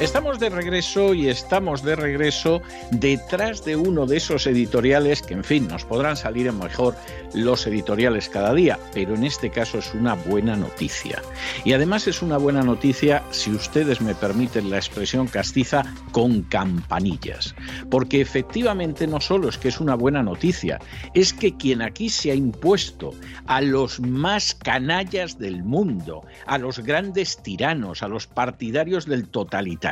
Estamos de regreso y estamos de regreso detrás de uno de esos editoriales que, en fin, nos podrán salir mejor los editoriales cada día, pero en este caso es una buena noticia. Y además es una buena noticia, si ustedes me permiten la expresión castiza, con campanillas. Porque efectivamente no solo es que es una buena noticia, es que quien aquí se ha impuesto a los más canallas del mundo, a los grandes tiranos, a los partidarios del totalitarismo,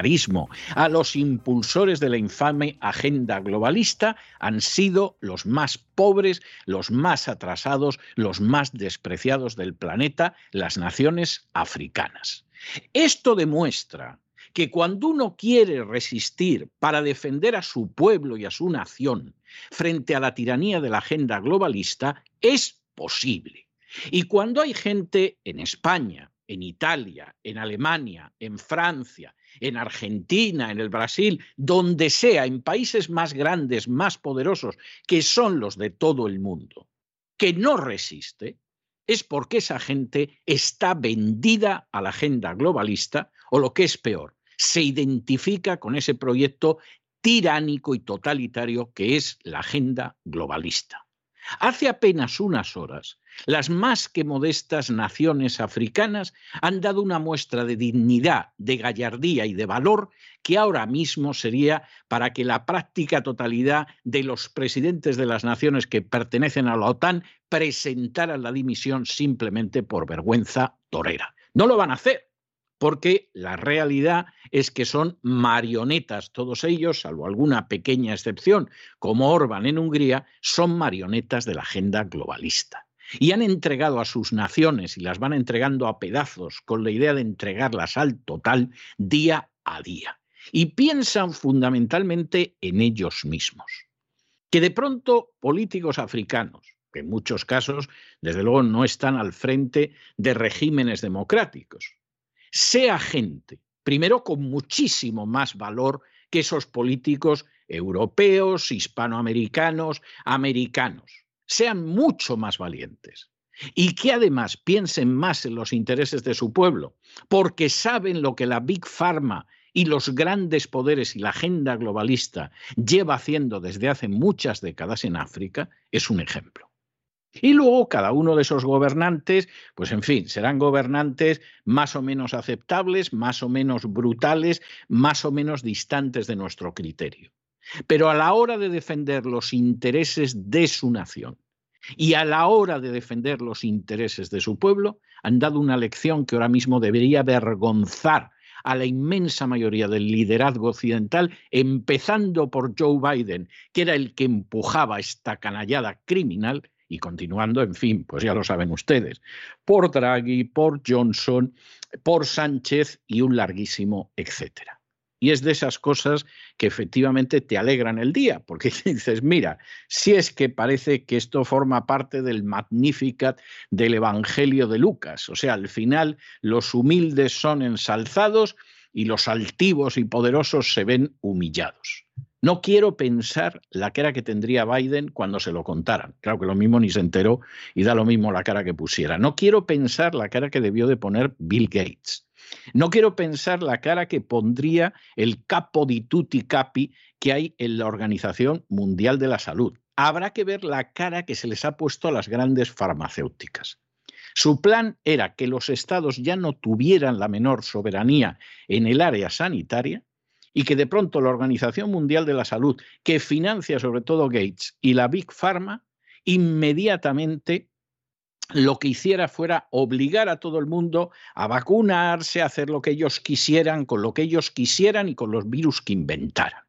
a los impulsores de la infame agenda globalista han sido los más pobres, los más atrasados, los más despreciados del planeta, las naciones africanas. Esto demuestra que cuando uno quiere resistir para defender a su pueblo y a su nación frente a la tiranía de la agenda globalista, es posible. Y cuando hay gente en España, en Italia, en Alemania, en Francia, en Argentina, en el Brasil, donde sea, en países más grandes, más poderosos, que son los de todo el mundo, que no resiste, es porque esa gente está vendida a la agenda globalista o lo que es peor, se identifica con ese proyecto tiránico y totalitario que es la agenda globalista. Hace apenas unas horas, las más que modestas naciones africanas han dado una muestra de dignidad, de gallardía y de valor que ahora mismo sería para que la práctica totalidad de los presidentes de las naciones que pertenecen a la OTAN presentaran la dimisión simplemente por vergüenza torera. No lo van a hacer, porque la realidad es que son marionetas, todos ellos, salvo alguna pequeña excepción, como Orban en Hungría, son marionetas de la agenda globalista. y han entregado a sus naciones y las van entregando a pedazos con la idea de entregarlas al total día a día. Y piensan fundamentalmente en ellos mismos. Que de pronto políticos africanos, que en muchos casos, desde luego, no están al frente de regímenes democráticos, sea gente, primero con muchísimo más valor que esos políticos europeos, hispanoamericanos, americanos sean mucho más valientes y que además piensen más en los intereses de su pueblo, porque saben lo que la Big Pharma y los grandes poderes y la agenda globalista lleva haciendo desde hace muchas décadas en África, es un ejemplo. Y luego cada uno de esos gobernantes, pues en fin, serán gobernantes más o menos aceptables, más o menos brutales, más o menos distantes de nuestro criterio. Pero a la hora de defender los intereses de su nación y a la hora de defender los intereses de su pueblo, han dado una lección que ahora mismo debería avergonzar a la inmensa mayoría del liderazgo occidental, empezando por Joe Biden, que era el que empujaba esta canallada criminal, y continuando, en fin, pues ya lo saben ustedes, por Draghi, por Johnson, por Sánchez y un larguísimo etcétera. Y es de esas cosas que efectivamente te alegran el día, porque dices, mira, si es que parece que esto forma parte del Magnificat del Evangelio de Lucas, o sea, al final los humildes son ensalzados y los altivos y poderosos se ven humillados. No quiero pensar la cara que tendría Biden cuando se lo contaran. Claro que lo mismo ni se enteró y da lo mismo la cara que pusiera. No quiero pensar la cara que debió de poner Bill Gates. No quiero pensar la cara que pondría el capo di tutti capi que hay en la Organización Mundial de la Salud. Habrá que ver la cara que se les ha puesto a las grandes farmacéuticas. Su plan era que los estados ya no tuvieran la menor soberanía en el área sanitaria y que de pronto la Organización Mundial de la Salud, que financia sobre todo Gates y la Big Pharma, inmediatamente lo que hiciera fuera obligar a todo el mundo a vacunarse, a hacer lo que ellos quisieran, con lo que ellos quisieran y con los virus que inventaran.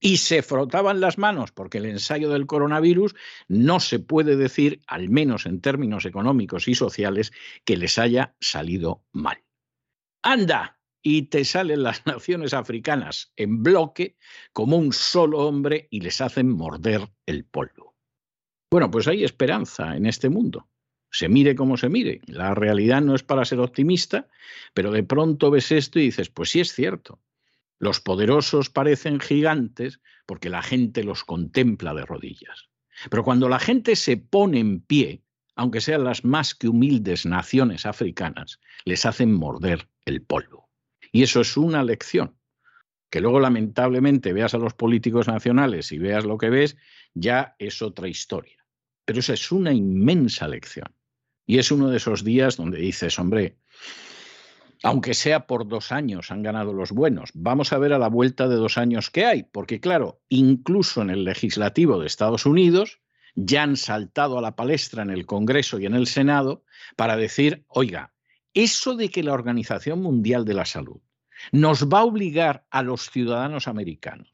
Y se frotaban las manos porque el ensayo del coronavirus no se puede decir, al menos en términos económicos y sociales, que les haya salido mal. Anda, y te salen las naciones africanas en bloque como un solo hombre y les hacen morder el polvo. Bueno, pues hay esperanza en este mundo se mire como se mire. La realidad no es para ser optimista, pero de pronto ves esto y dices, pues sí es cierto. Los poderosos parecen gigantes porque la gente los contempla de rodillas. Pero cuando la gente se pone en pie, aunque sean las más que humildes naciones africanas, les hacen morder el polvo. Y eso es una lección. Que luego lamentablemente veas a los políticos nacionales y veas lo que ves, ya es otra historia. Pero esa es una inmensa lección. Y es uno de esos días donde dices, hombre, aunque sea por dos años han ganado los buenos, vamos a ver a la vuelta de dos años qué hay, porque claro, incluso en el legislativo de Estados Unidos ya han saltado a la palestra en el Congreso y en el Senado para decir, oiga, eso de que la Organización Mundial de la Salud nos va a obligar a los ciudadanos americanos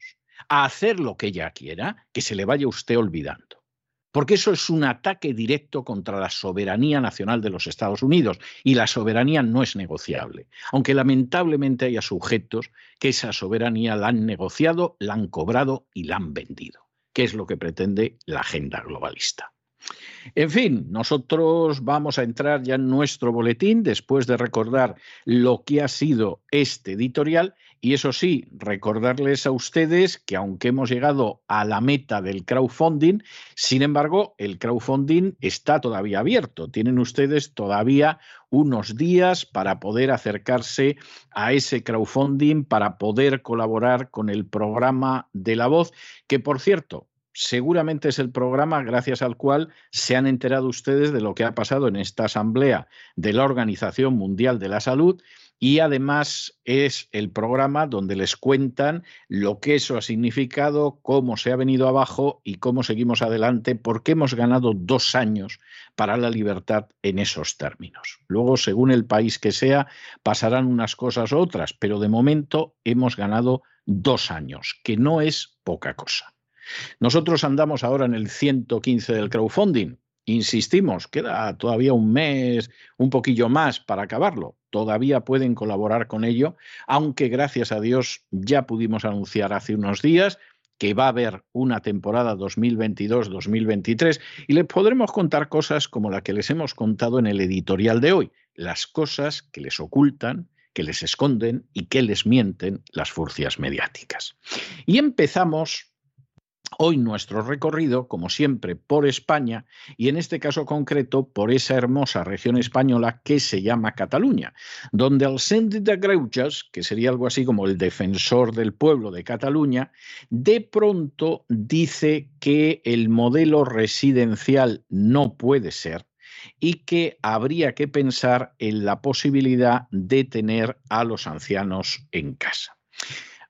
a hacer lo que ella quiera, que se le vaya usted olvidando porque eso es un ataque directo contra la soberanía nacional de los Estados Unidos y la soberanía no es negociable, aunque lamentablemente haya sujetos que esa soberanía la han negociado, la han cobrado y la han vendido, que es lo que pretende la agenda globalista. En fin, nosotros vamos a entrar ya en nuestro boletín después de recordar lo que ha sido este editorial y eso sí, recordarles a ustedes que aunque hemos llegado a la meta del crowdfunding, sin embargo, el crowdfunding está todavía abierto. Tienen ustedes todavía unos días para poder acercarse a ese crowdfunding, para poder colaborar con el programa de la voz, que por cierto, seguramente es el programa gracias al cual se han enterado ustedes de lo que ha pasado en esta asamblea de la Organización Mundial de la Salud y además es el programa donde les cuentan lo que eso ha significado, cómo se ha venido abajo y cómo seguimos adelante, porque hemos ganado dos años para la libertad en esos términos. Luego, según el país que sea, pasarán unas cosas u otras, pero de momento hemos ganado dos años, que no es poca cosa. Nosotros andamos ahora en el 115 del crowdfunding Insistimos, queda todavía un mes, un poquillo más para acabarlo. Todavía pueden colaborar con ello, aunque gracias a Dios ya pudimos anunciar hace unos días que va a haber una temporada 2022-2023 y les podremos contar cosas como la que les hemos contado en el editorial de hoy, las cosas que les ocultan, que les esconden y que les mienten las furcias mediáticas. Y empezamos Hoy nuestro recorrido, como siempre, por España y en este caso concreto por esa hermosa región española que se llama Cataluña, donde el Síndic de Greuges, que sería algo así como el defensor del pueblo de Cataluña, de pronto dice que el modelo residencial no puede ser y que habría que pensar en la posibilidad de tener a los ancianos en casa.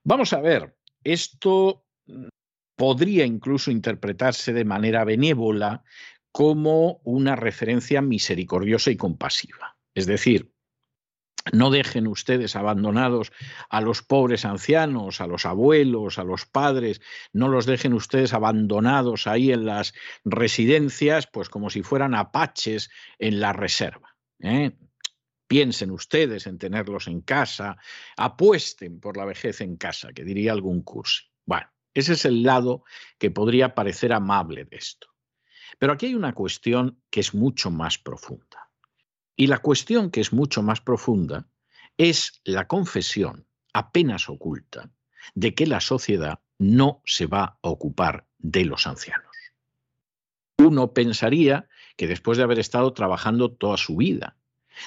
Vamos a ver, esto podría incluso interpretarse de manera benévola como una referencia misericordiosa y compasiva. Es decir, no dejen ustedes abandonados a los pobres ancianos, a los abuelos, a los padres, no los dejen ustedes abandonados ahí en las residencias, pues como si fueran apaches en la reserva. ¿eh? Piensen ustedes en tenerlos en casa, apuesten por la vejez en casa, que diría algún curso. Bueno, ese es el lado que podría parecer amable de esto. Pero aquí hay una cuestión que es mucho más profunda. Y la cuestión que es mucho más profunda es la confesión, apenas oculta, de que la sociedad no se va a ocupar de los ancianos. Uno pensaría que después de haber estado trabajando toda su vida,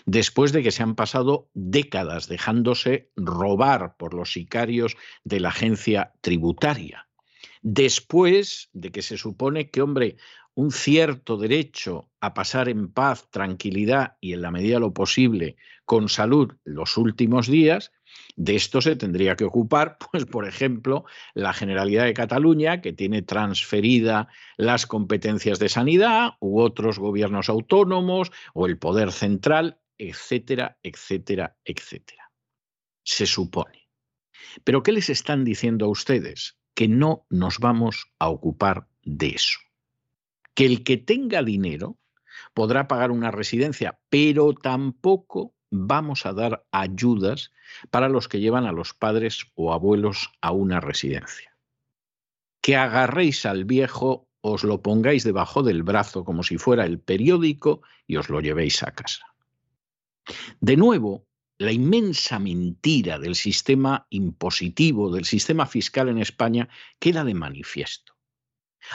después de que se han pasado décadas dejándose robar por los sicarios de la agencia tributaria, después de que se supone que, hombre, un cierto derecho a pasar en paz, tranquilidad y en la medida de lo posible con salud los últimos días, de esto se tendría que ocupar, pues, por ejemplo, la Generalidad de Cataluña, que tiene transferida las competencias de sanidad, u otros gobiernos autónomos, o el Poder Central, etcétera, etcétera, etcétera. Se supone. Pero ¿qué les están diciendo a ustedes? Que no nos vamos a ocupar de eso. Que el que tenga dinero podrá pagar una residencia, pero tampoco vamos a dar ayudas para los que llevan a los padres o abuelos a una residencia. Que agarréis al viejo, os lo pongáis debajo del brazo como si fuera el periódico y os lo llevéis a casa. De nuevo, la inmensa mentira del sistema impositivo, del sistema fiscal en España, queda de manifiesto.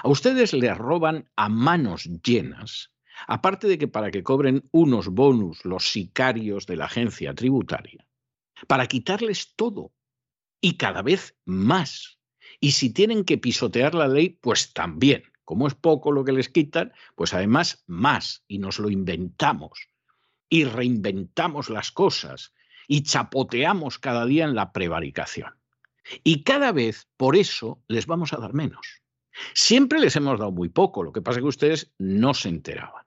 A ustedes les roban a manos llenas, aparte de que para que cobren unos bonus los sicarios de la agencia tributaria, para quitarles todo y cada vez más. Y si tienen que pisotear la ley, pues también. Como es poco lo que les quitan, pues además más y nos lo inventamos y reinventamos las cosas y chapoteamos cada día en la prevaricación. Y cada vez por eso les vamos a dar menos. Siempre les hemos dado muy poco, lo que pasa es que ustedes no se enteraban.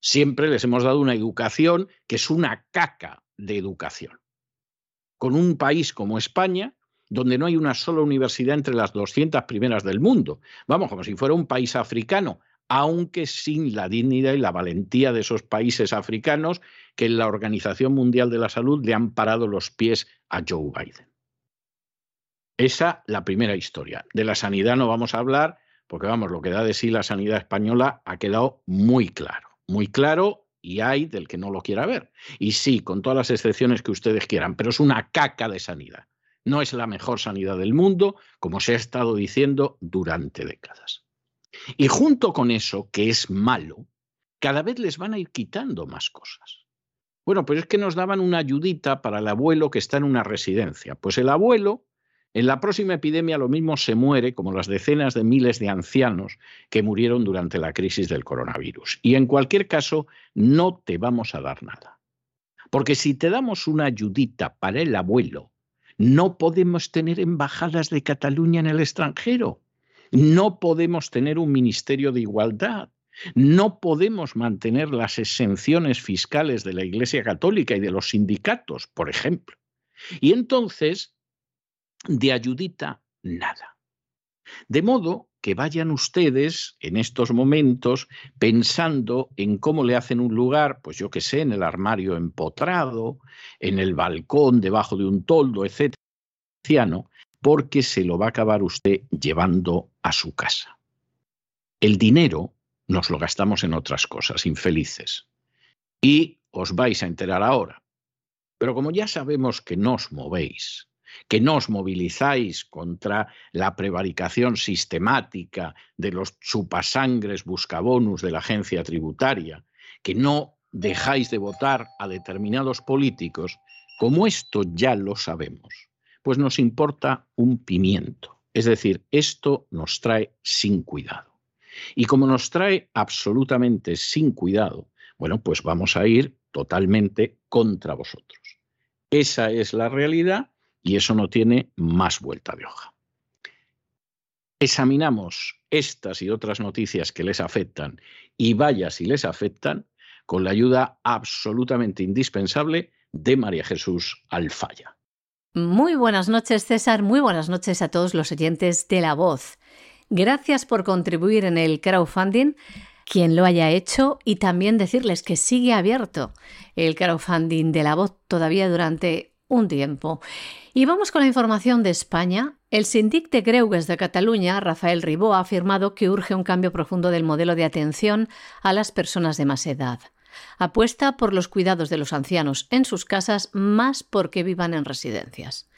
Siempre les hemos dado una educación que es una caca de educación. Con un país como España, donde no hay una sola universidad entre las 200 primeras del mundo. Vamos, como si fuera un país africano, aunque sin la dignidad y la valentía de esos países africanos que en la Organización Mundial de la Salud le han parado los pies a Joe Biden. Esa la primera historia. De la sanidad no vamos a hablar, porque vamos, lo que da de sí la sanidad española ha quedado muy claro, muy claro y hay del que no lo quiera ver. Y sí, con todas las excepciones que ustedes quieran, pero es una caca de sanidad. No es la mejor sanidad del mundo, como se ha estado diciendo durante décadas. Y junto con eso, que es malo, cada vez les van a ir quitando más cosas. Bueno, pues es que nos daban una ayudita para el abuelo que está en una residencia. Pues el abuelo, en la próxima epidemia, lo mismo se muere como las decenas de miles de ancianos que murieron durante la crisis del coronavirus. Y en cualquier caso, no te vamos a dar nada. Porque si te damos una ayudita para el abuelo, no podemos tener embajadas de Cataluña en el extranjero. No podemos tener un ministerio de igualdad. No podemos mantener las exenciones fiscales de la Iglesia Católica y de los sindicatos, por ejemplo. Y entonces, de ayudita, nada. De modo que vayan ustedes en estos momentos pensando en cómo le hacen un lugar, pues yo qué sé, en el armario empotrado, en el balcón, debajo de un toldo, etcétera, porque se lo va a acabar usted llevando a su casa. El dinero nos lo gastamos en otras cosas, infelices. Y os vais a enterar ahora. Pero como ya sabemos que no os movéis, que no os movilizáis contra la prevaricación sistemática de los chupasangres buscabonus de la agencia tributaria, que no dejáis de votar a determinados políticos, como esto ya lo sabemos, pues nos importa un pimiento. Es decir, esto nos trae sin cuidado. Y como nos trae absolutamente sin cuidado, bueno, pues vamos a ir totalmente contra vosotros. Esa es la realidad y eso no tiene más vuelta de hoja. Examinamos estas y otras noticias que les afectan y vaya si les afectan con la ayuda absolutamente indispensable de María Jesús Alfaya. Muy buenas noches, César. Muy buenas noches a todos los oyentes de La Voz. Gracias por contribuir en el crowdfunding, quien lo haya hecho, y también decirles que sigue abierto el crowdfunding de La Voz todavía durante un tiempo. Y vamos con la información de España. El sindic de Greugues de Cataluña, Rafael Ribó, ha afirmado que urge un cambio profundo del modelo de atención a las personas de más edad. Apuesta por los cuidados de los ancianos en sus casas más porque vivan en residencias.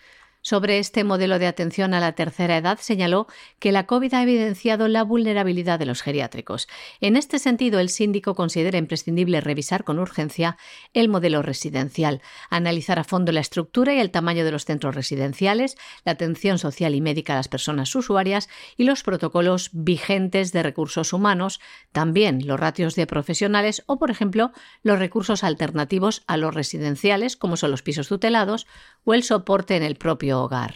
Sobre este modelo de atención a la tercera edad señaló que la COVID ha evidenciado la vulnerabilidad de los geriátricos. En este sentido, el síndico considera imprescindible revisar con urgencia el modelo residencial, analizar a fondo la estructura y el tamaño de los centros residenciales, la atención social y médica a las personas usuarias y los protocolos vigentes de recursos humanos, también los ratios de profesionales o, por ejemplo, los recursos alternativos a los residenciales, como son los pisos tutelados o el soporte en el propio hogar.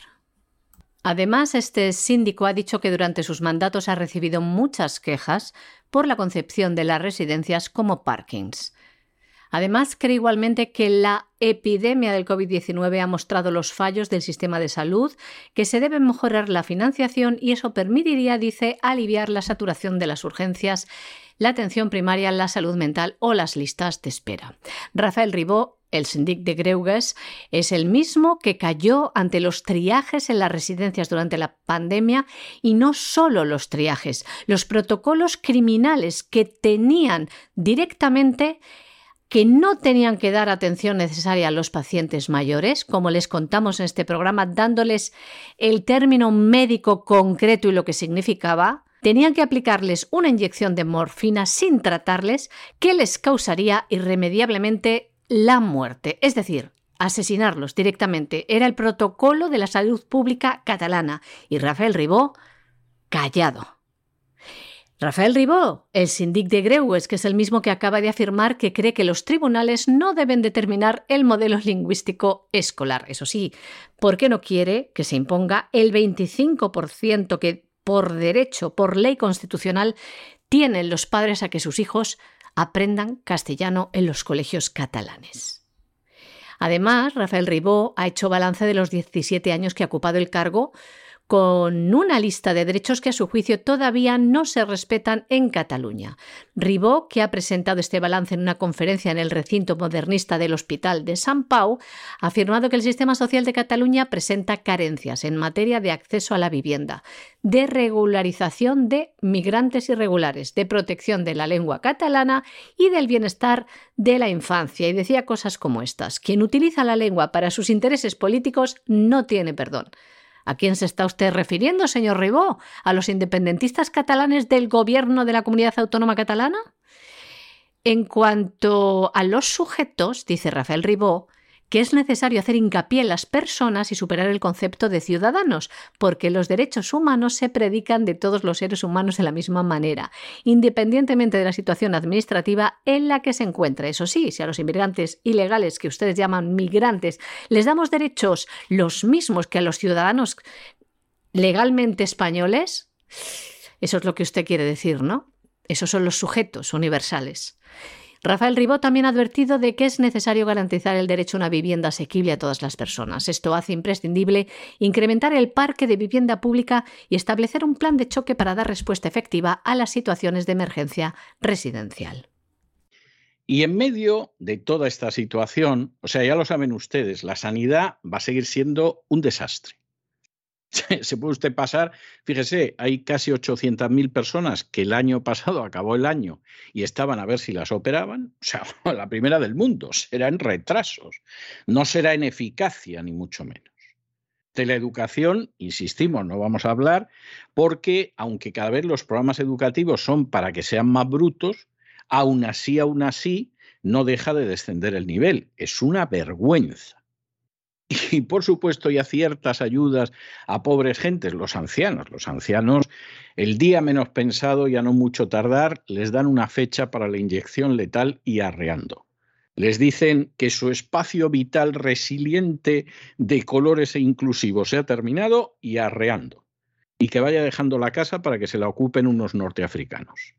Además, este síndico ha dicho que durante sus mandatos ha recibido muchas quejas por la concepción de las residencias como parkings. Además, cree igualmente que la epidemia del COVID-19 ha mostrado los fallos del sistema de salud, que se debe mejorar la financiación y eso permitiría, dice, aliviar la saturación de las urgencias, la atención primaria, la salud mental o las listas de espera. Rafael Ribó el sindic de Greuges es el mismo que cayó ante los triajes en las residencias durante la pandemia y no solo los triajes, los protocolos criminales que tenían directamente que no tenían que dar atención necesaria a los pacientes mayores, como les contamos en este programa, dándoles el término médico concreto y lo que significaba, tenían que aplicarles una inyección de morfina sin tratarles que les causaría irremediablemente la muerte, es decir, asesinarlos directamente. Era el protocolo de la salud pública catalana y Rafael Ribó callado. Rafael Ribó, el sindic de Greues, que es el mismo que acaba de afirmar que cree que los tribunales no deben determinar el modelo lingüístico escolar. Eso sí, porque no quiere que se imponga el 25% que por derecho, por ley constitucional, tienen los padres a que sus hijos aprendan castellano en los colegios catalanes. Además, Rafael Ribó ha hecho balance de los 17 años que ha ocupado el cargo con una lista de derechos que a su juicio todavía no se respetan en Cataluña. Ribó, que ha presentado este balance en una conferencia en el recinto modernista del Hospital de San Pau, ha afirmado que el sistema social de Cataluña presenta carencias en materia de acceso a la vivienda, de regularización de migrantes irregulares, de protección de la lengua catalana y del bienestar de la infancia. Y decía cosas como estas. Quien utiliza la lengua para sus intereses políticos no tiene perdón. ¿A quién se está usted refiriendo, señor Ribó? ¿A los independentistas catalanes del gobierno de la comunidad autónoma catalana? En cuanto a los sujetos, dice Rafael Ribó, que es necesario hacer hincapié en las personas y superar el concepto de ciudadanos, porque los derechos humanos se predican de todos los seres humanos de la misma manera, independientemente de la situación administrativa en la que se encuentra. Eso sí, si a los inmigrantes ilegales que ustedes llaman migrantes les damos derechos los mismos que a los ciudadanos legalmente españoles, eso es lo que usted quiere decir, ¿no? Esos son los sujetos universales. Rafael Ribó también ha advertido de que es necesario garantizar el derecho a una vivienda asequible a todas las personas. Esto hace imprescindible incrementar el parque de vivienda pública y establecer un plan de choque para dar respuesta efectiva a las situaciones de emergencia residencial. Y en medio de toda esta situación, o sea, ya lo saben ustedes, la sanidad va a seguir siendo un desastre. Se puede usted pasar, fíjese, hay casi 800.000 personas que el año pasado acabó el año y estaban a ver si las operaban. O sea, la primera del mundo, será en retrasos, no será en eficacia, ni mucho menos. De la educación, insistimos, no vamos a hablar, porque aunque cada vez los programas educativos son para que sean más brutos, aún así, aún así, no deja de descender el nivel. Es una vergüenza. Y por supuesto ya ciertas ayudas a pobres gentes, los ancianos. Los ancianos, el día menos pensado, ya no mucho tardar, les dan una fecha para la inyección letal y arreando. Les dicen que su espacio vital resiliente de colores e inclusivos se ha terminado y arreando. Y que vaya dejando la casa para que se la ocupen unos norteafricanos.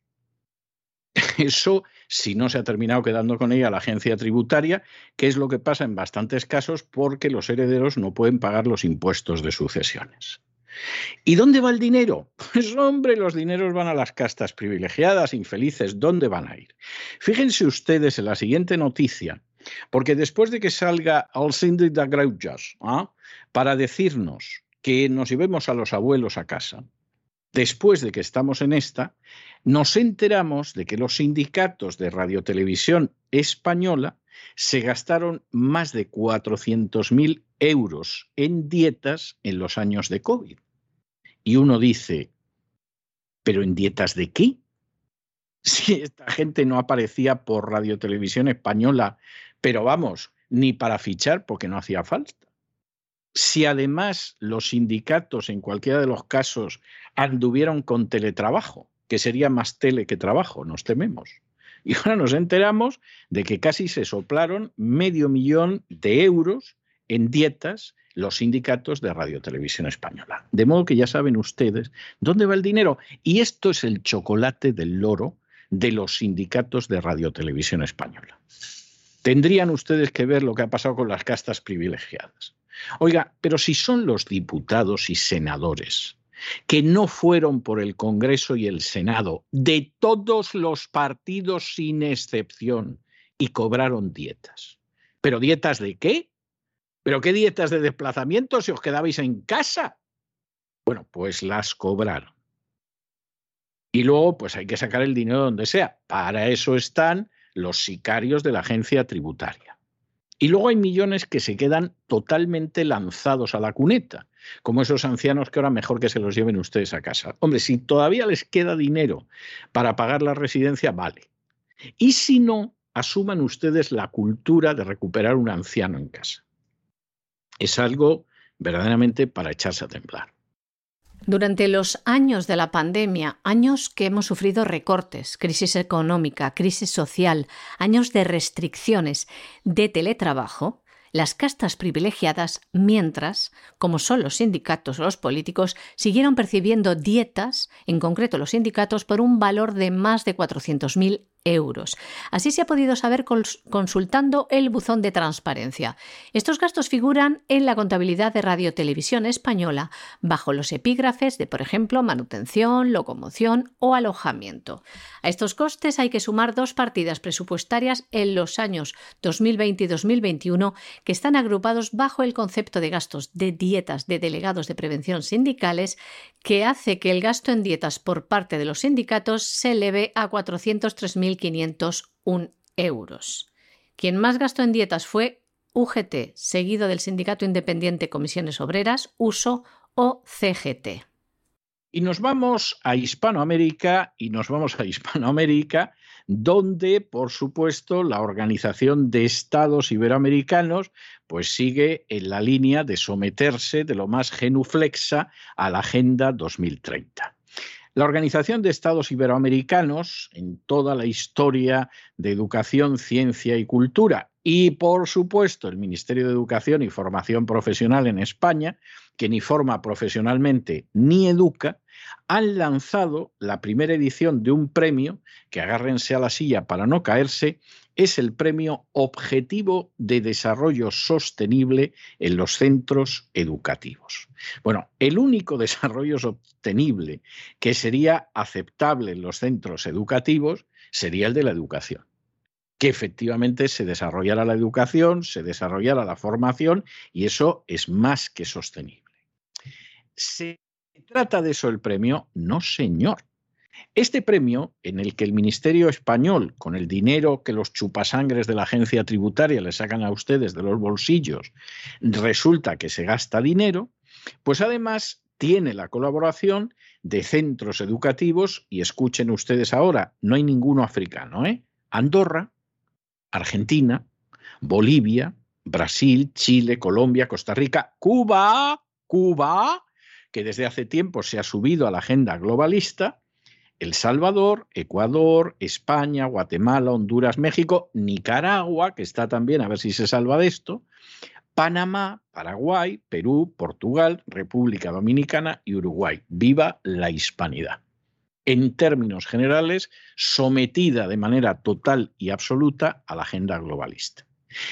Eso si no se ha terminado quedando con ella la agencia tributaria, que es lo que pasa en bastantes casos porque los herederos no pueden pagar los impuestos de sucesiones. ¿Y dónde va el dinero? Pues hombre, los dineros van a las castas privilegiadas, infelices. ¿Dónde van a ir? Fíjense ustedes en la siguiente noticia, porque después de que salga al síndic de Greujas ¿ah? para decirnos que nos llevemos a los abuelos a casa, después de que estamos en esta, nos enteramos de que los sindicatos de radiotelevisión española se gastaron más de 400.000 euros en dietas en los años de COVID. Y uno dice, ¿pero en dietas de qué? Si esta gente no aparecía por radiotelevisión española, pero vamos, ni para fichar porque no hacía falta si además los sindicatos en cualquiera de los casos anduvieron con teletrabajo, que sería más tele que trabajo, nos tememos. Y ahora nos enteramos de que casi se soplaron medio millón de euros en dietas los sindicatos de Radio Televisión Española. De modo que ya saben ustedes dónde va el dinero. Y esto es el chocolate del loro de los sindicatos de Radio Televisión Española. Tendrían ustedes que ver lo que ha pasado con las castas privilegiadas. Oiga, pero si son los diputados y senadores que no fueron por el Congreso y el Senado de todos los partidos sin excepción y cobraron dietas. ¿Pero dietas de qué? ¿Pero qué dietas de desplazamiento si os quedabais en casa? Bueno, pues las cobraron. Y luego, pues hay que sacar el dinero donde sea. Para eso están los sicarios de la agencia tributaria. Y luego hay millones que se quedan totalmente lanzados a la cuneta, como esos ancianos que ahora mejor que se los lleven ustedes a casa. Hombre, si todavía les queda dinero para pagar la residencia, vale. Y si no, asuman ustedes la cultura de recuperar un anciano en casa. Es algo verdaderamente para echarse a temblar. Durante los años de la pandemia, años que hemos sufrido recortes, crisis económica, crisis social, años de restricciones, de teletrabajo, las castas privilegiadas, mientras, como son los sindicatos o los políticos, siguieron percibiendo dietas, en concreto los sindicatos, por un valor de más de 400.000 euros. Así se ha podido saber consultando el buzón de transparencia. Estos gastos figuran en la contabilidad de Radio Televisión Española bajo los epígrafes de, por ejemplo, manutención, locomoción o alojamiento. A estos costes hay que sumar dos partidas presupuestarias en los años 2020 y 2021 que están agrupados bajo el concepto de gastos de dietas de delegados de prevención sindicales que hace que el gasto en dietas por parte de los sindicatos se eleve a 403.501 euros. Quien más gastó en dietas fue UGT, seguido del Sindicato Independiente Comisiones Obreras, USO o CGT. Y nos vamos a Hispanoamérica y nos vamos a Hispanoamérica donde, por supuesto, la Organización de Estados Iberoamericanos pues sigue en la línea de someterse de lo más genuflexa a la Agenda 2030. La Organización de Estados Iberoamericanos, en toda la historia de educación, ciencia y cultura, y por supuesto el Ministerio de Educación y Formación Profesional en España, que ni forma profesionalmente ni educa, han lanzado la primera edición de un premio, que agárrense a la silla para no caerse, es el premio Objetivo de Desarrollo Sostenible en los centros educativos. Bueno, el único desarrollo sostenible que sería aceptable en los centros educativos sería el de la educación que efectivamente se desarrollara la educación, se desarrollara la formación y eso es más que sostenible. ¿Se trata de eso el premio? No, señor. Este premio, en el que el Ministerio español, con el dinero que los chupasangres de la agencia tributaria le sacan a ustedes de los bolsillos, resulta que se gasta dinero, pues además tiene la colaboración de centros educativos, y escuchen ustedes ahora, no hay ninguno africano, ¿eh? Andorra, Argentina, Bolivia, Brasil, Chile, Colombia, Costa Rica, Cuba, Cuba, que desde hace tiempo se ha subido a la agenda globalista, El Salvador, Ecuador, España, Guatemala, Honduras, México, Nicaragua, que está también a ver si se salva de esto, Panamá, Paraguay, Perú, Portugal, República Dominicana y Uruguay. Viva la hispanidad en términos generales, sometida de manera total y absoluta a la agenda globalista.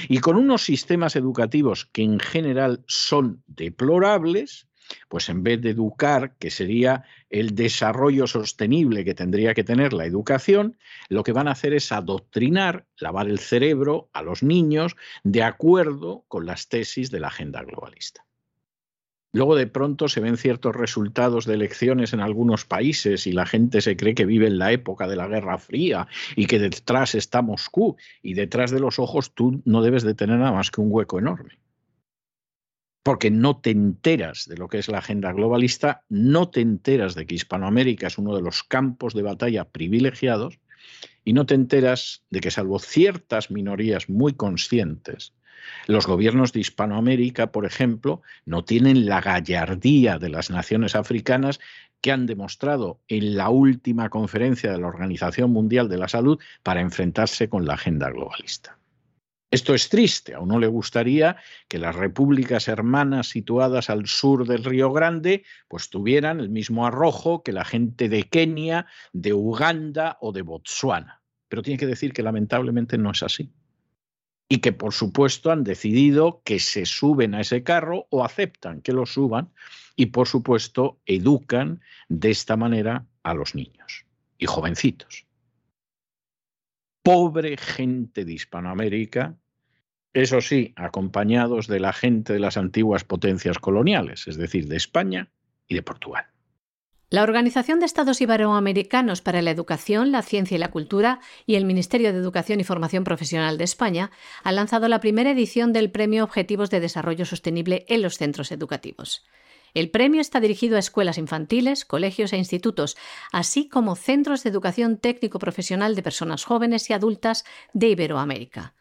Y con unos sistemas educativos que en general son deplorables, pues en vez de educar, que sería el desarrollo sostenible que tendría que tener la educación, lo que van a hacer es adoctrinar, lavar el cerebro a los niños de acuerdo con las tesis de la agenda globalista. Luego de pronto se ven ciertos resultados de elecciones en algunos países y la gente se cree que vive en la época de la Guerra Fría y que detrás está Moscú y detrás de los ojos tú no debes de tener nada más que un hueco enorme. Porque no te enteras de lo que es la agenda globalista, no te enteras de que Hispanoamérica es uno de los campos de batalla privilegiados y no te enteras de que salvo ciertas minorías muy conscientes, los gobiernos de Hispanoamérica, por ejemplo, no tienen la gallardía de las naciones africanas que han demostrado en la última conferencia de la Organización Mundial de la Salud para enfrentarse con la agenda globalista. Esto es triste, a uno le gustaría que las repúblicas hermanas situadas al sur del Río Grande pues tuvieran el mismo arrojo que la gente de Kenia, de Uganda o de Botsuana. Pero tiene que decir que lamentablemente no es así y que por supuesto han decidido que se suben a ese carro o aceptan que lo suban y por supuesto educan de esta manera a los niños y jovencitos. Pobre gente de Hispanoamérica, eso sí, acompañados de la gente de las antiguas potencias coloniales, es decir, de España y de Portugal. La Organización de Estados Iberoamericanos para la Educación, la Ciencia y la Cultura y el Ministerio de Educación y Formación Profesional de España han lanzado la primera edición del Premio Objetivos de Desarrollo Sostenible en los centros educativos. El premio está dirigido a escuelas infantiles, colegios e institutos, así como centros de educación técnico-profesional de personas jóvenes y adultas de Iberoamérica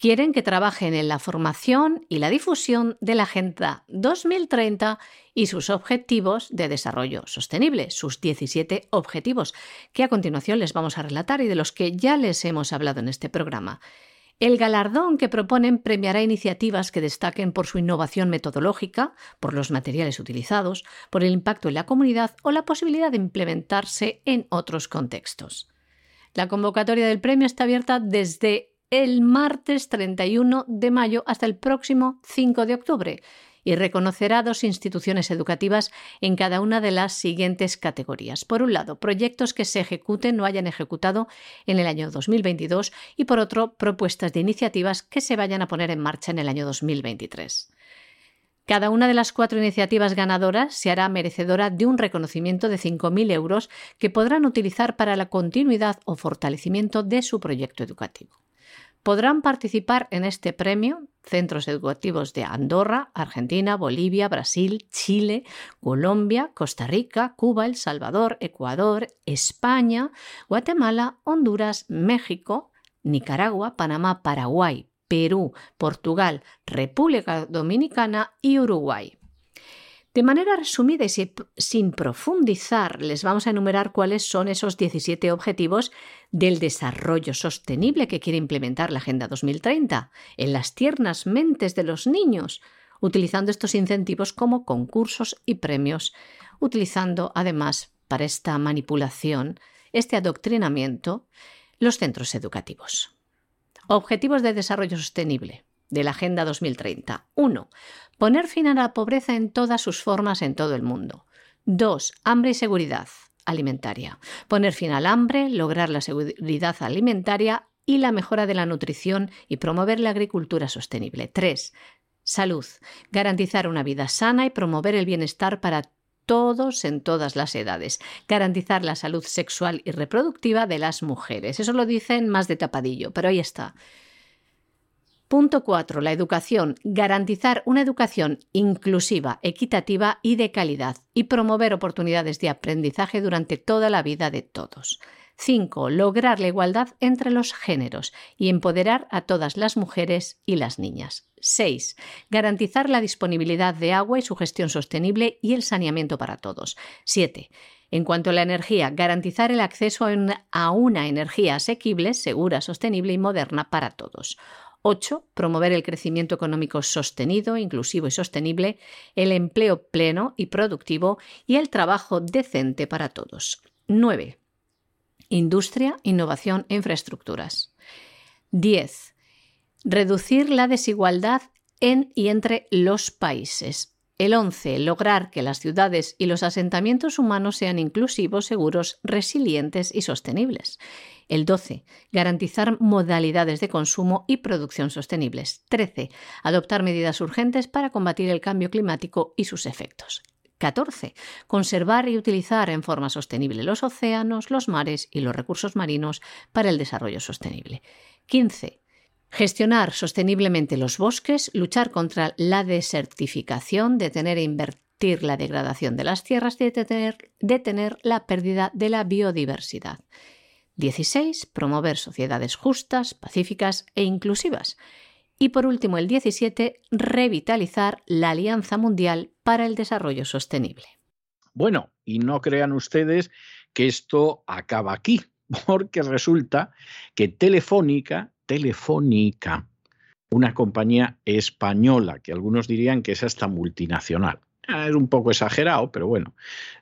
quieren que trabajen en la formación y la difusión de la Agenda 2030 y sus objetivos de desarrollo sostenible, sus 17 objetivos, que a continuación les vamos a relatar y de los que ya les hemos hablado en este programa. El galardón que proponen premiará iniciativas que destaquen por su innovación metodológica, por los materiales utilizados, por el impacto en la comunidad o la posibilidad de implementarse en otros contextos. La convocatoria del premio está abierta desde el martes 31 de mayo hasta el próximo 5 de octubre y reconocerá dos instituciones educativas en cada una de las siguientes categorías. Por un lado, proyectos que se ejecuten o hayan ejecutado en el año 2022 y por otro, propuestas de iniciativas que se vayan a poner en marcha en el año 2023. Cada una de las cuatro iniciativas ganadoras se hará merecedora de un reconocimiento de 5.000 euros que podrán utilizar para la continuidad o fortalecimiento de su proyecto educativo. Podrán participar en este premio centros educativos de Andorra, Argentina, Bolivia, Brasil, Chile, Colombia, Costa Rica, Cuba, El Salvador, Ecuador, España, Guatemala, Honduras, México, Nicaragua, Panamá, Paraguay, Perú, Portugal, República Dominicana y Uruguay. De manera resumida y sin profundizar, les vamos a enumerar cuáles son esos 17 objetivos del desarrollo sostenible que quiere implementar la Agenda 2030 en las tiernas mentes de los niños utilizando estos incentivos como concursos y premios, utilizando además para esta manipulación, este adoctrinamiento, los centros educativos. Objetivos de Desarrollo Sostenible de la Agenda 2030. 1. Poner fin a la pobreza en todas sus formas en todo el mundo. 2. Hambre y seguridad alimentaria. Poner fin al hambre, lograr la seguridad alimentaria y la mejora de la nutrición y promover la agricultura sostenible. 3. Salud. Garantizar una vida sana y promover el bienestar para todos en todas las edades. Garantizar la salud sexual y reproductiva de las mujeres. Eso lo dicen más de tapadillo, pero ahí está. Punto 4. La educación. Garantizar una educación inclusiva, equitativa y de calidad y promover oportunidades de aprendizaje durante toda la vida de todos. 5. Lograr la igualdad entre los géneros y empoderar a todas las mujeres y las niñas. 6. Garantizar la disponibilidad de agua y su gestión sostenible y el saneamiento para todos. 7. En cuanto a la energía, garantizar el acceso a una, energía asequible, segura, sostenible y moderna para todos. 8. Promover el crecimiento económico sostenido, inclusivo y sostenible, el empleo pleno y productivo y el trabajo decente para todos. 9. Industria, innovación e infraestructuras. 10. Reducir la desigualdad en y entre los países. El 11. Lograr que las ciudades y los asentamientos humanos sean inclusivos, seguros, resilientes y sostenibles. El 12. Garantizar modalidades de consumo y producción sostenibles. 13. Adoptar medidas urgentes para combatir el cambio climático y sus efectos. 14. Conservar y utilizar en forma sostenible los océanos, los mares y los recursos marinos para el desarrollo sostenible. 15. Gestionar sosteniblemente los bosques, luchar contra la desertificación, detener e invertir la degradación de las tierras y detener, la pérdida de la biodiversidad. 16. Promover sociedades justas, pacíficas e inclusivas. Y por último, el 17. Revitalizar la Alianza Mundial para el Desarrollo Sostenible. Bueno, y no crean ustedes que esto acaba aquí, porque resulta que Telefónica Telefónica, una compañía española, que algunos dirían que es hasta multinacional. Ah, es un poco exagerado, pero bueno,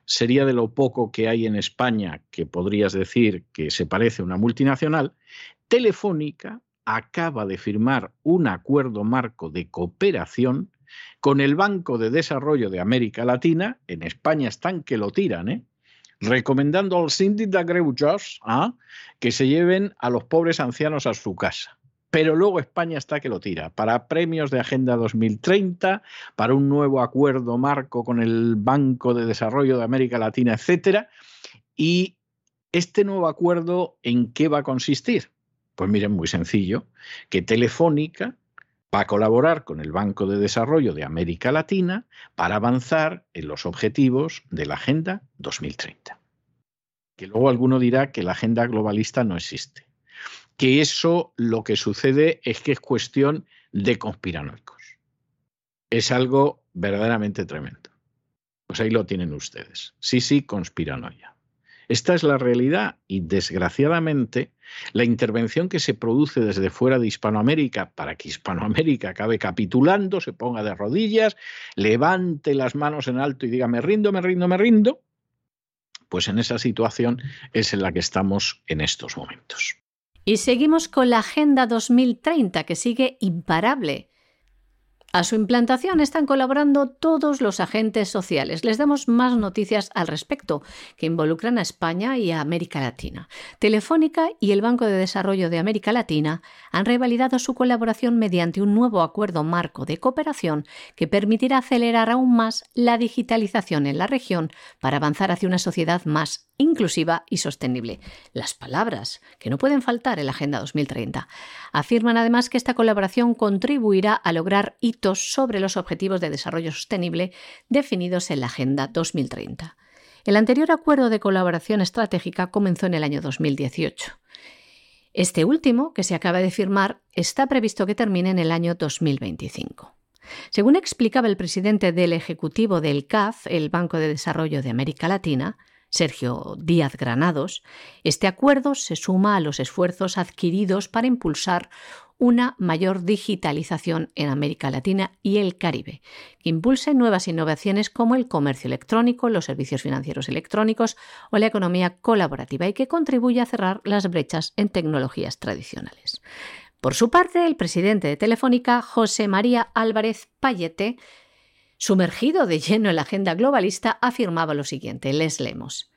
sería de lo poco que hay en España que podrías decir que se parece a una multinacional. Telefónica acaba de firmar un acuerdo marco de cooperación con el Banco de Desarrollo de América Latina. En España están que lo tiran, ¿eh? Recomendando al síndic de ¿ah? que se lleven a los pobres ancianos a su casa. Pero luego España está que lo tira, para premios de Agenda 2030, para un nuevo acuerdo marco con el Banco de Desarrollo de América Latina, etcétera. Y este nuevo acuerdo, ¿en qué va a consistir? Pues miren, muy sencillo, que Telefónica va a colaborar con el Banco de Desarrollo de América Latina para avanzar en los objetivos de la Agenda 2030. Que luego alguno dirá que la agenda globalista no existe. Que eso lo que sucede es que es cuestión de conspiranoicos. Es algo verdaderamente tremendo. Pues ahí lo tienen ustedes. Sí, sí, conspiranoia. Esta es la realidad y desgraciadamente la intervención que se produce desde fuera de Hispanoamérica para que Hispanoamérica acabe capitulando, se ponga de rodillas, levante las manos en alto y diga me rindo, me rindo, me rindo, pues en esa situación es en la que estamos en estos momentos. Y seguimos con la Agenda 2030 que sigue imparable a su implantación están colaborando todos los agentes sociales. Les damos más noticias al respecto que involucran a España y a América Latina. Telefónica y el Banco de Desarrollo de América Latina han revalidado su colaboración mediante un nuevo acuerdo marco de cooperación que permitirá acelerar aún más la digitalización en la región para avanzar hacia una sociedad más inclusiva y sostenible. Las palabras que no pueden faltar en la Agenda 2030. Afirman además que esta colaboración contribuirá a lograr hitos sobre los objetivos de desarrollo sostenible definidos en la Agenda 2030. El anterior acuerdo de colaboración estratégica comenzó en el año 2018. Este último, que se acaba de firmar, está previsto que termine en el año 2025. Según explicaba el presidente del Ejecutivo del CAF, el Banco de Desarrollo de América Latina, Sergio Díaz Granados, este acuerdo se suma a los esfuerzos adquiridos para impulsar una mayor digitalización en América Latina y el Caribe, que impulse nuevas innovaciones como el comercio electrónico, los servicios financieros electrónicos o la economía colaborativa y que contribuya a cerrar las brechas en tecnologías tradicionales. Por su parte, el presidente de Telefónica, José María Álvarez Payete, sumergido de lleno en la agenda globalista, afirmaba lo siguiente, les leemos.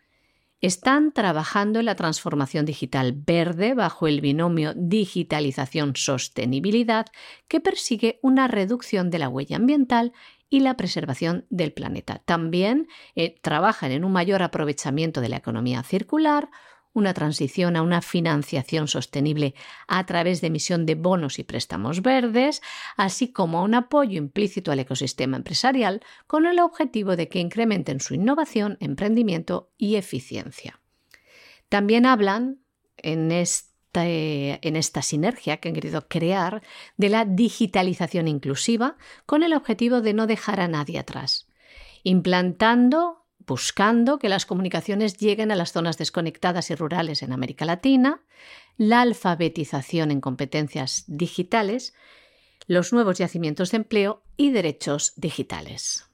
Están trabajando en la transformación digital verde bajo el binomio digitalización-sostenibilidad que persigue una reducción de la huella ambiental y la preservación del planeta. También eh, trabajan en un mayor aprovechamiento de la economía circular, una transición a una financiación sostenible a través de emisión de bonos y préstamos verdes, así como un apoyo implícito al ecosistema empresarial con el objetivo de que incrementen su innovación, emprendimiento y eficiencia. También hablan en este, en esta sinergia que han querido crear de la digitalización inclusiva con el objetivo de no dejar a nadie atrás, implantando buscando que las comunicaciones lleguen a las zonas desconectadas y rurales en América Latina, la alfabetización en competencias digitales, los nuevos yacimientos de empleo y derechos digitales.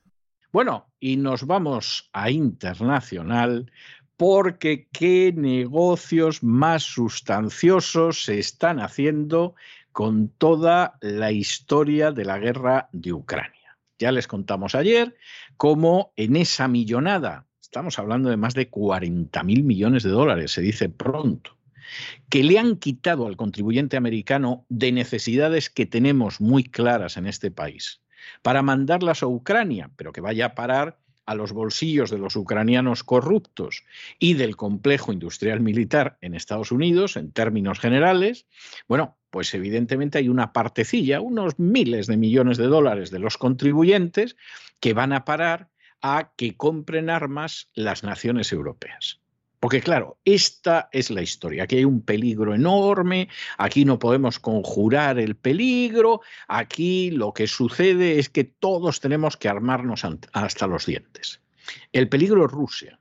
Bueno, y nos vamos a internacional porque qué negocios más sustanciosos se están haciendo con toda la historia de la guerra de Ucrania. Ya les contamos ayer cómo en esa millonada, estamos hablando de más de 40 mil millones de dólares, se dice pronto, que le han quitado al contribuyente americano de necesidades que tenemos muy claras en este país, para mandarlas a Ucrania, pero que vaya a parar a los bolsillos de los ucranianos corruptos y del complejo industrial militar en Estados Unidos, en términos generales, bueno, pues evidentemente hay una partecilla, unos miles de millones de dólares de los contribuyentes que van a parar a que compren armas las naciones europeas. Porque claro, esta es la historia. Aquí hay un peligro enorme, aquí no podemos conjurar el peligro, aquí lo que sucede es que todos tenemos que armarnos hasta los dientes. El peligro es Rusia.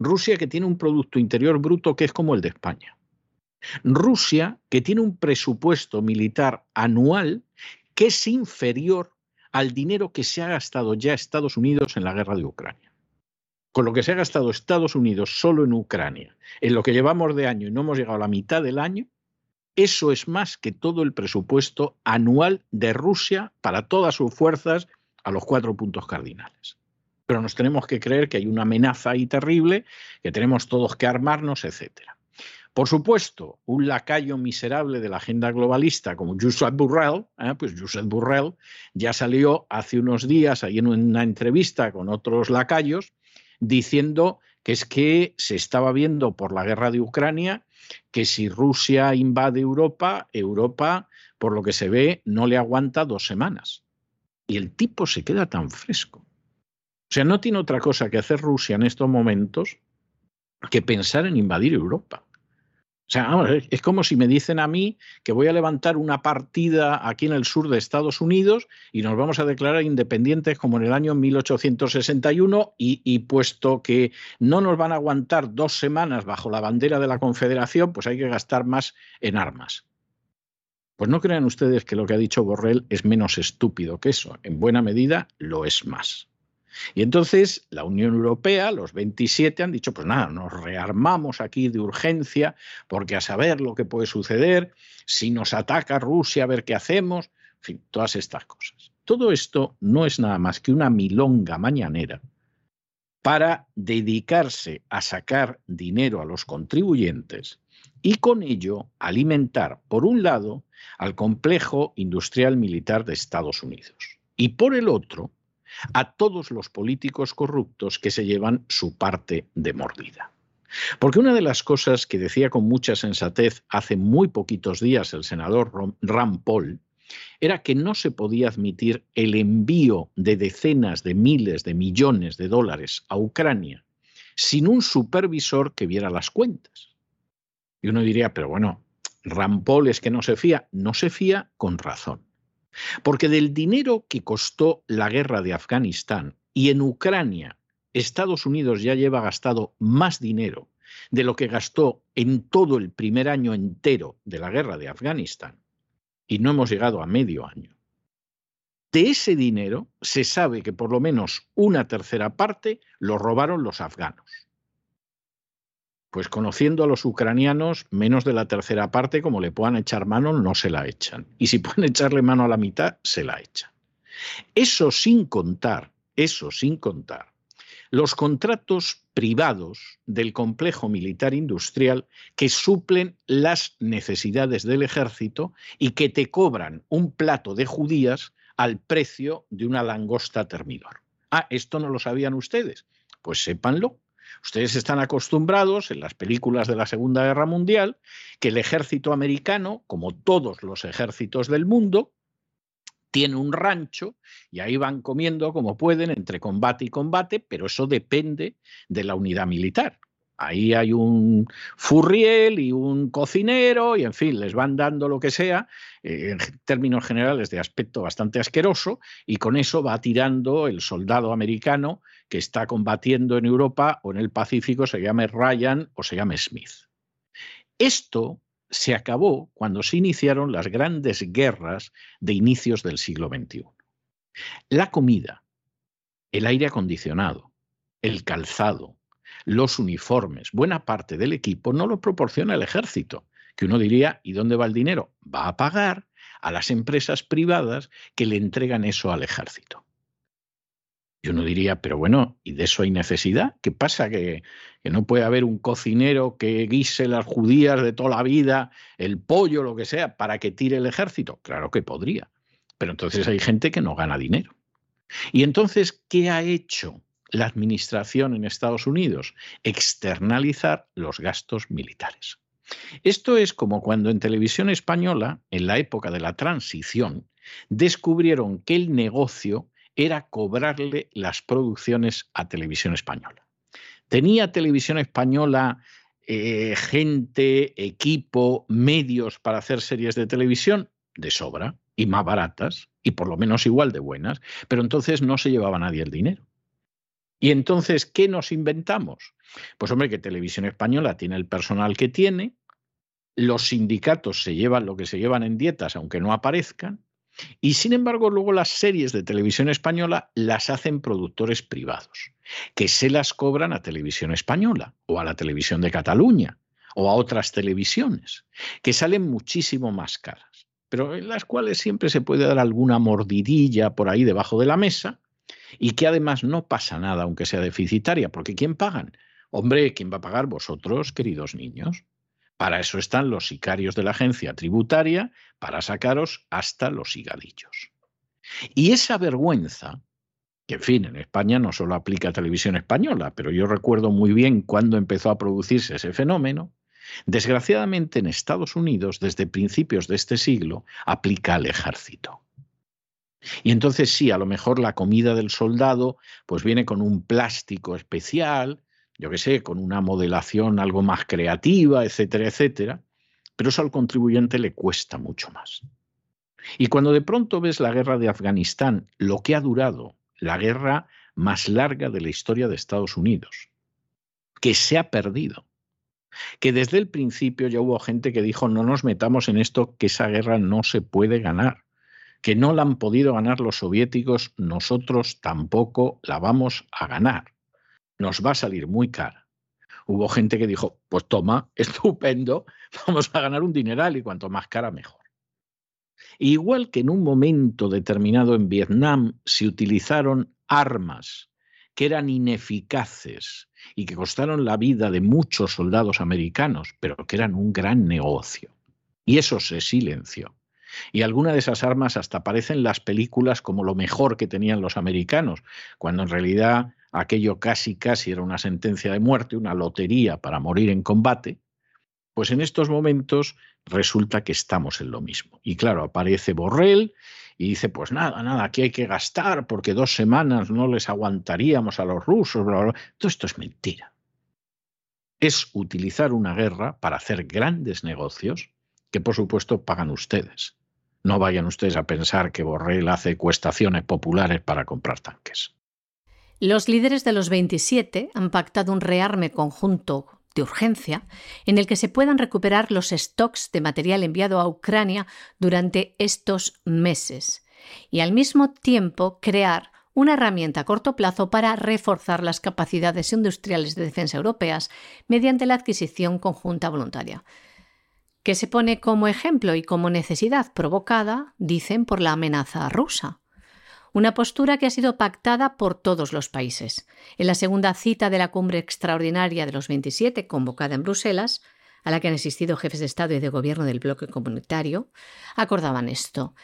Rusia que tiene un Producto Interior Bruto que es como el de España. Rusia que tiene un presupuesto militar anual que es inferior al dinero que se ha gastado ya Estados Unidos en la guerra de Ucrania con lo que se ha gastado Estados Unidos solo en Ucrania, en lo que llevamos de año y no hemos llegado a la mitad del año, eso es más que todo el presupuesto anual de Rusia para todas sus fuerzas a los cuatro puntos cardinales. Pero nos tenemos que creer que hay una amenaza ahí terrible, que tenemos todos que armarnos, etc. Por supuesto, un lacayo miserable de la agenda globalista como Josep Burrell, ¿eh? pues Josep Burrell ya salió hace unos días ahí en una entrevista con otros lacayos diciendo que es que se estaba viendo por la guerra de Ucrania que si Rusia invade Europa, Europa, por lo que se ve, no le aguanta dos semanas. Y el tipo se queda tan fresco. O sea, no tiene otra cosa que hacer Rusia en estos momentos que pensar en invadir Europa. O sea, es como si me dicen a mí que voy a levantar una partida aquí en el sur de Estados Unidos y nos vamos a declarar independientes como en el año 1861 y, y, puesto que no nos van a aguantar dos semanas bajo la bandera de la Confederación, pues hay que gastar más en armas. Pues no crean ustedes que lo que ha dicho Borrell es menos estúpido que eso. En buena medida lo es más. Y entonces la Unión Europea, los 27, han dicho, pues nada, nos rearmamos aquí de urgencia porque a saber lo que puede suceder, si nos ataca Rusia, a ver qué hacemos, en fin, todas estas cosas. Todo esto no es nada más que una milonga mañanera para dedicarse a sacar dinero a los contribuyentes y con ello alimentar, por un lado, al complejo industrial militar de Estados Unidos y por el otro, a todos los políticos corruptos que se llevan su parte de mordida. Porque una de las cosas que decía con mucha sensatez hace muy poquitos días el senador Ram Paul era que no se podía admitir el envío de decenas de miles de millones de dólares a Ucrania sin un supervisor que viera las cuentas. Y uno diría, pero bueno, Ram Paul es que no se fía, no se fía con razón. Porque del dinero que costó la guerra de Afganistán y en Ucrania Estados Unidos ya lleva gastado más dinero de lo que gastó en todo el primer año entero de la guerra de Afganistán, y no hemos llegado a medio año. De ese dinero se sabe que por lo menos una tercera parte lo robaron los afganos. Pues conociendo a los ucranianos, menos de la tercera parte, como le puedan echar mano, no se la echan. Y si pueden echarle mano a la mitad, se la echan. Eso sin contar, eso sin contar, los contratos privados del complejo militar industrial que suplen las necesidades del ejército y que te cobran un plato de judías al precio de una langosta termidor. Ah, esto no lo sabían ustedes. Pues sépanlo. Ustedes están acostumbrados en las películas de la Segunda Guerra Mundial que el ejército americano, como todos los ejércitos del mundo, tiene un rancho y ahí van comiendo como pueden entre combate y combate, pero eso depende de la unidad militar. Ahí hay un furriel y un cocinero y en fin, les van dando lo que sea, eh, en términos generales de aspecto bastante asqueroso, y con eso va tirando el soldado americano que está combatiendo en Europa o en el Pacífico, se llame Ryan o se llame Smith. Esto se acabó cuando se iniciaron las grandes guerras de inicios del siglo XXI. La comida, el aire acondicionado, el calzado, los uniformes, buena parte del equipo no lo proporciona el ejército, que uno diría, ¿y dónde va el dinero? Va a pagar a las empresas privadas que le entregan eso al ejército. Y uno diría, pero bueno, ¿y de eso hay necesidad? ¿Qué pasa? ¿Que, ¿Que, no puede haber un cocinero que guise las judías de toda la vida, el pollo, lo que sea, para que tire el ejército? Claro que podría. Pero entonces hay gente que no gana dinero. Y entonces, ¿qué ha hecho la administración en Estados Unidos? Externalizar los gastos militares. Esto es como cuando en televisión española, en la época de la transición, descubrieron que el negocio era cobrarle las producciones a Televisión Española. ¿Tenía Televisión Española eh, gente, equipo, medios para hacer series de televisión? De sobra, y más baratas, y por lo menos igual de buenas, pero entonces no se llevaba nadie el dinero. Y entonces, ¿qué nos inventamos? Pues hombre, que Televisión Española tiene el personal que tiene, los sindicatos se llevan lo que se llevan en dietas, aunque no aparezcan, y sin embargo, luego las series de televisión española las hacen productores privados, que se las cobran a televisión española o a la televisión de Cataluña o a otras televisiones, que salen muchísimo más caras, pero en las cuales siempre se puede dar alguna mordidilla por ahí debajo de la mesa y que además no pasa nada aunque sea deficitaria, porque ¿quién pagan? Hombre, ¿quién va a pagar vosotros, queridos niños? Para eso están los sicarios de la agencia tributaria, para sacaros hasta los higadillos. Y esa vergüenza, que en fin, en España no solo aplica a televisión española, pero yo recuerdo muy bien cuándo empezó a producirse ese fenómeno, desgraciadamente en Estados Unidos, desde principios de este siglo, aplica al ejército. Y entonces sí, a lo mejor la comida del soldado pues viene con un plástico especial, yo qué sé, con una modelación algo más creativa, etcétera, etcétera, pero eso al contribuyente le cuesta mucho más. Y cuando de pronto ves la guerra de Afganistán, lo que ha durado, la guerra más larga de la historia de Estados Unidos, que se ha perdido, que desde el principio ya hubo gente que dijo no nos metamos en esto, que esa guerra no se puede ganar, que no la han podido ganar los soviéticos, nosotros tampoco la vamos a ganar nos va a salir muy cara. Hubo gente que dijo, pues toma, estupendo, vamos a ganar un dineral y cuanto más cara mejor. Igual que en un momento determinado en Vietnam se utilizaron armas que eran ineficaces y que costaron la vida de muchos soldados americanos, pero que eran un gran negocio. Y eso se silenció. Y alguna de esas armas hasta aparecen en las películas como lo mejor que tenían los americanos, cuando en realidad aquello casi casi era una sentencia de muerte, una lotería para morir en combate, pues en estos momentos resulta que estamos en lo mismo. Y claro, aparece Borrell y dice, pues nada, nada, aquí hay que gastar porque dos semanas no les aguantaríamos a los rusos. Todo esto es mentira. Es utilizar una guerra para hacer grandes negocios que por supuesto pagan ustedes. No vayan ustedes a pensar que Borrell hace cuestaciones populares para comprar tanques. Los líderes de los 27 han pactado un rearme conjunto de urgencia en el que se puedan recuperar los stocks de material enviado a Ucrania durante estos meses y al mismo tiempo crear una herramienta a corto plazo para reforzar las capacidades industriales de defensa europeas mediante la adquisición conjunta voluntaria, que se pone como ejemplo y como necesidad provocada, dicen, por la amenaza rusa una postura que ha sido pactada por todos los países. En la segunda cita de la cumbre extraordinaria de los 27, convocada en Bruselas, a la que han asistido jefes de Estado y de Gobierno del bloque comunitario, acordaban esto.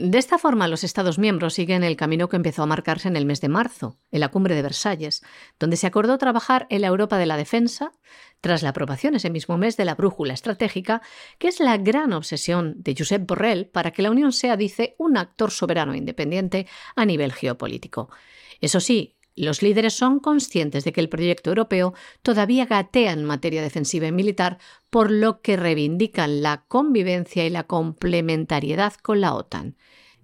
De esta forma, los Estados miembros siguen el camino que empezó a marcarse en el mes de marzo, en la cumbre de Versalles, donde se acordó trabajar en la Europa de la defensa, tras la aprobación ese mismo mes de la brújula estratégica, que es la gran obsesión de Josep Borrell para que la Unión sea, dice, un actor soberano e independiente a nivel geopolítico. Eso sí, los líderes son conscientes de que el proyecto europeo todavía gatea en materia defensiva y militar, por lo que reivindican la convivencia y la complementariedad con la OTAN.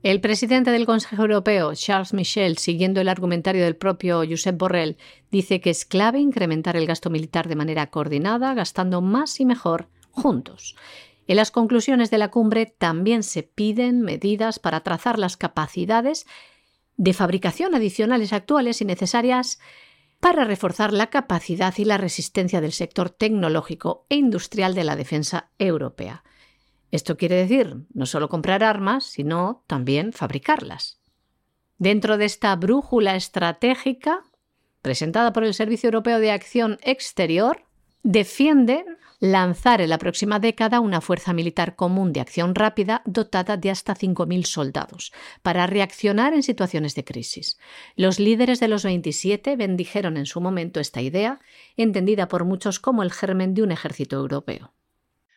El presidente del Consejo Europeo, Charles Michel, siguiendo el argumentario del propio Josep Borrell, dice que es clave incrementar el gasto militar de manera coordinada, gastando más y mejor juntos. En las conclusiones de la cumbre también se piden medidas para trazar las capacidades de fabricación adicionales actuales y necesarias para reforzar la capacidad y la resistencia del sector tecnológico e industrial de la defensa europea. Esto quiere decir no solo comprar armas, sino también fabricarlas. Dentro de esta brújula estratégica, presentada por el Servicio Europeo de Acción Exterior, defienden lanzar en la próxima década una fuerza militar común de acción rápida dotada de hasta 5.000 soldados para reaccionar en situaciones de crisis. Los líderes de los 27 bendijeron en su momento esta idea, entendida por muchos como el germen de un ejército europeo.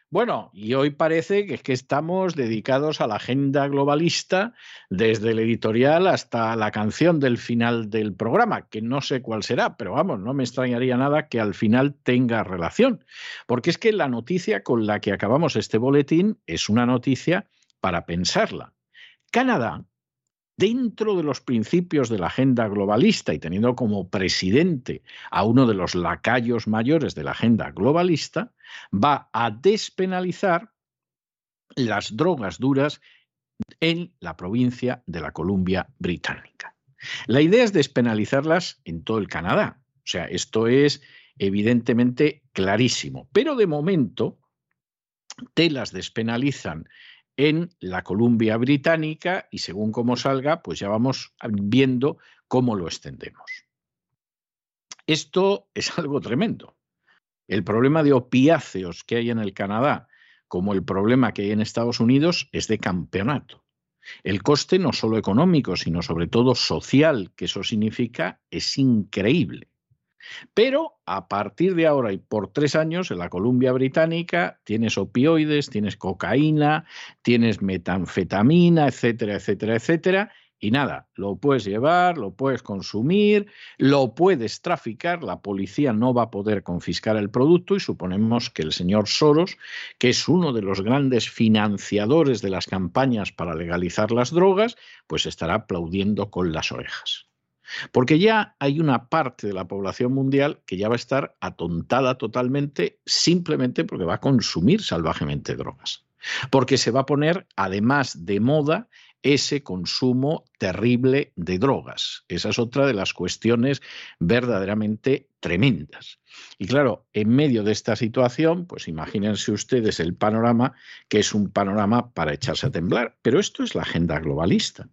Bueno, y hoy parece que es que estamos dedicados a la agenda globalista desde el editorial hasta la canción del final del programa, que no sé cuál será, pero vamos, no me extrañaría nada que al final tenga relación, porque es que la noticia con la que acabamos este boletín es una noticia para pensarla. Canadá dentro de los principios de la agenda globalista y teniendo como presidente a uno de los lacayos mayores de la agenda globalista, va a despenalizar las drogas duras en la provincia de la Columbia Británica. La idea es despenalizarlas en todo el Canadá. O sea, esto es evidentemente clarísimo. Pero de momento te las despenalizan en la Columbia Británica y según cómo salga, pues ya vamos viendo cómo lo extendemos. Esto es algo tremendo. El problema de opiáceos que hay en el Canadá, como el problema que hay en Estados Unidos, es de campeonato. El coste no solo económico, sino sobre todo social que eso significa, es increíble. Pero a partir de ahora y por tres años en la Columbia Británica tienes opioides, tienes cocaína, tienes metanfetamina, etcétera, etcétera, etcétera. Y nada, lo puedes llevar, lo puedes consumir, lo puedes traficar, la policía no va a poder confiscar el producto y suponemos que el señor Soros, que es uno de los grandes financiadores de las campañas para legalizar las drogas, pues estará aplaudiendo con las orejas. Porque ya hay una parte de la población mundial que ya va a estar atontada totalmente simplemente porque va a consumir salvajemente drogas. Porque se va a poner, además de moda, ese consumo terrible de drogas. Esa es otra de las cuestiones verdaderamente tremendas. Y claro, en medio de esta situación, pues imagínense ustedes el panorama, que es un panorama para echarse a temblar. Pero esto es la agenda globalista.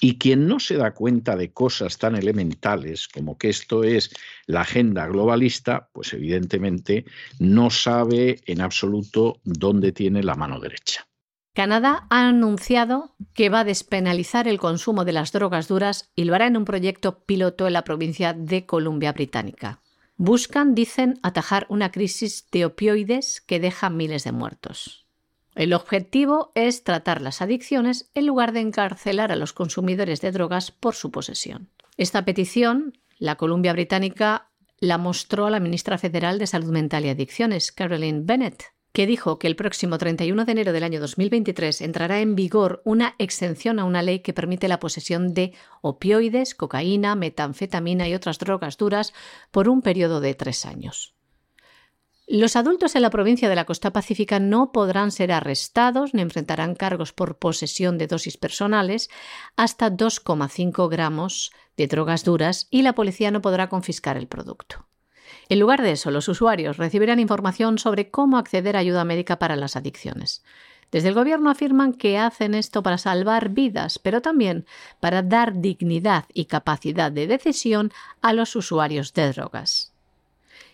Y quien no se da cuenta de cosas tan elementales como que esto es la agenda globalista, pues evidentemente no sabe en absoluto dónde tiene la mano derecha. Canadá ha anunciado que va a despenalizar el consumo de las drogas duras y lo hará en un proyecto piloto en la provincia de Columbia Británica. Buscan, dicen, atajar una crisis de opioides que deja miles de muertos. El objetivo es tratar las adicciones en lugar de encarcelar a los consumidores de drogas por su posesión. Esta petición, la Columbia Británica la mostró a la ministra federal de Salud Mental y Adicciones, Caroline Bennett, que dijo que el próximo 31 de enero del año 2023 entrará en vigor una exención a una ley que permite la posesión de opioides, cocaína, metanfetamina y otras drogas duras por un periodo de tres años. Los adultos en la provincia de la Costa Pacífica no podrán ser arrestados ni enfrentarán cargos por posesión de dosis personales hasta 2,5 gramos de drogas duras y la policía no podrá confiscar el producto. En lugar de eso, los usuarios recibirán información sobre cómo acceder a ayuda médica para las adicciones. Desde el gobierno afirman que hacen esto para salvar vidas, pero también para dar dignidad y capacidad de decisión a los usuarios de drogas.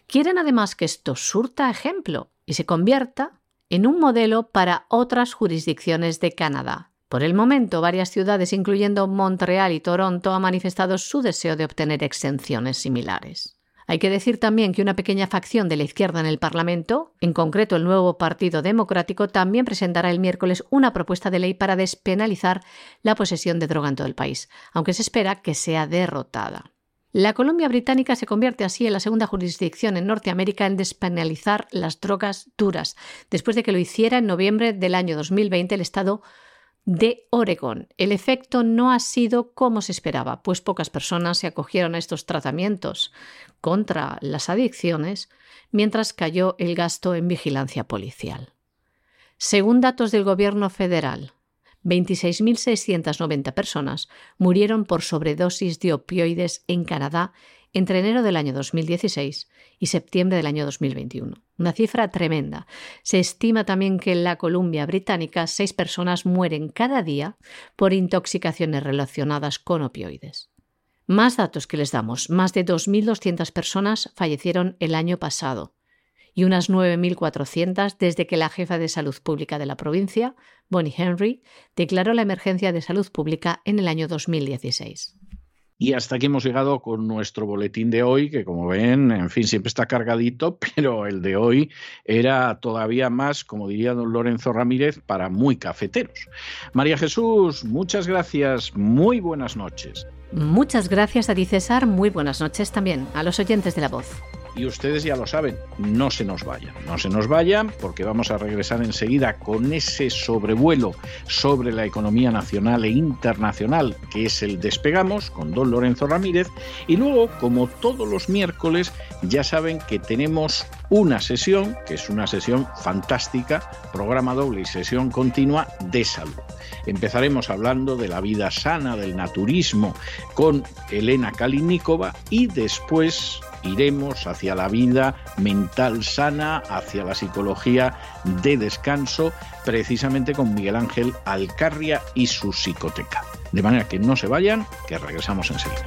Quieren además que esto surta ejemplo y se convierta en un modelo para otras jurisdicciones de Canadá. Por el momento, varias ciudades, incluyendo Montreal y Toronto, han manifestado su deseo de obtener exenciones similares. Hay que decir también que una pequeña facción de la izquierda en el Parlamento, en concreto el nuevo Partido Democrático, también presentará el miércoles una propuesta de ley para despenalizar la posesión de droga en todo el país, aunque se espera que sea derrotada. La Columbia Británica se convierte así en la segunda jurisdicción en Norteamérica en despenalizar las drogas duras, después de que lo hiciera en noviembre del año 2020 el Estado de Oregón. El efecto no ha sido como se esperaba, pues pocas personas se acogieron a estos tratamientos contra las adicciones, mientras cayó el gasto en vigilancia policial. Según datos del Gobierno federal, 26.690 personas murieron por sobredosis de opioides en Canadá entre enero del año 2016 y septiembre del año 2021. Una cifra tremenda. Se estima también que en la Columbia Británica seis personas mueren cada día por intoxicaciones relacionadas con opioides. Más datos que les damos. Más de 2.200 personas fallecieron el año pasado y unas 9.400 desde que la jefa de salud pública de la provincia, Bonnie Henry, declaró la emergencia de salud pública en el año 2016. Y hasta aquí hemos llegado con nuestro boletín de hoy, que como ven, en fin, siempre está cargadito, pero el de hoy era todavía más, como diría don Lorenzo Ramírez, para muy cafeteros. María Jesús, muchas gracias, muy buenas noches. Muchas gracias a ti, César, muy buenas noches también a los oyentes de la voz. Y ustedes ya lo saben, no se nos vayan, no se nos vayan porque vamos a regresar enseguida con ese sobrevuelo sobre la economía nacional e internacional que es el Despegamos con don Lorenzo Ramírez y luego, como todos los miércoles, ya saben que tenemos una sesión, que es una sesión fantástica, programa doble y sesión continua de salud. Empezaremos hablando de la vida sana, del naturismo, con Elena Kalinikova y después iremos hacia la vida mental sana, hacia la psicología de descanso, precisamente con Miguel Ángel Alcarria y su psicoteca. De manera que no se vayan, que regresamos enseguida.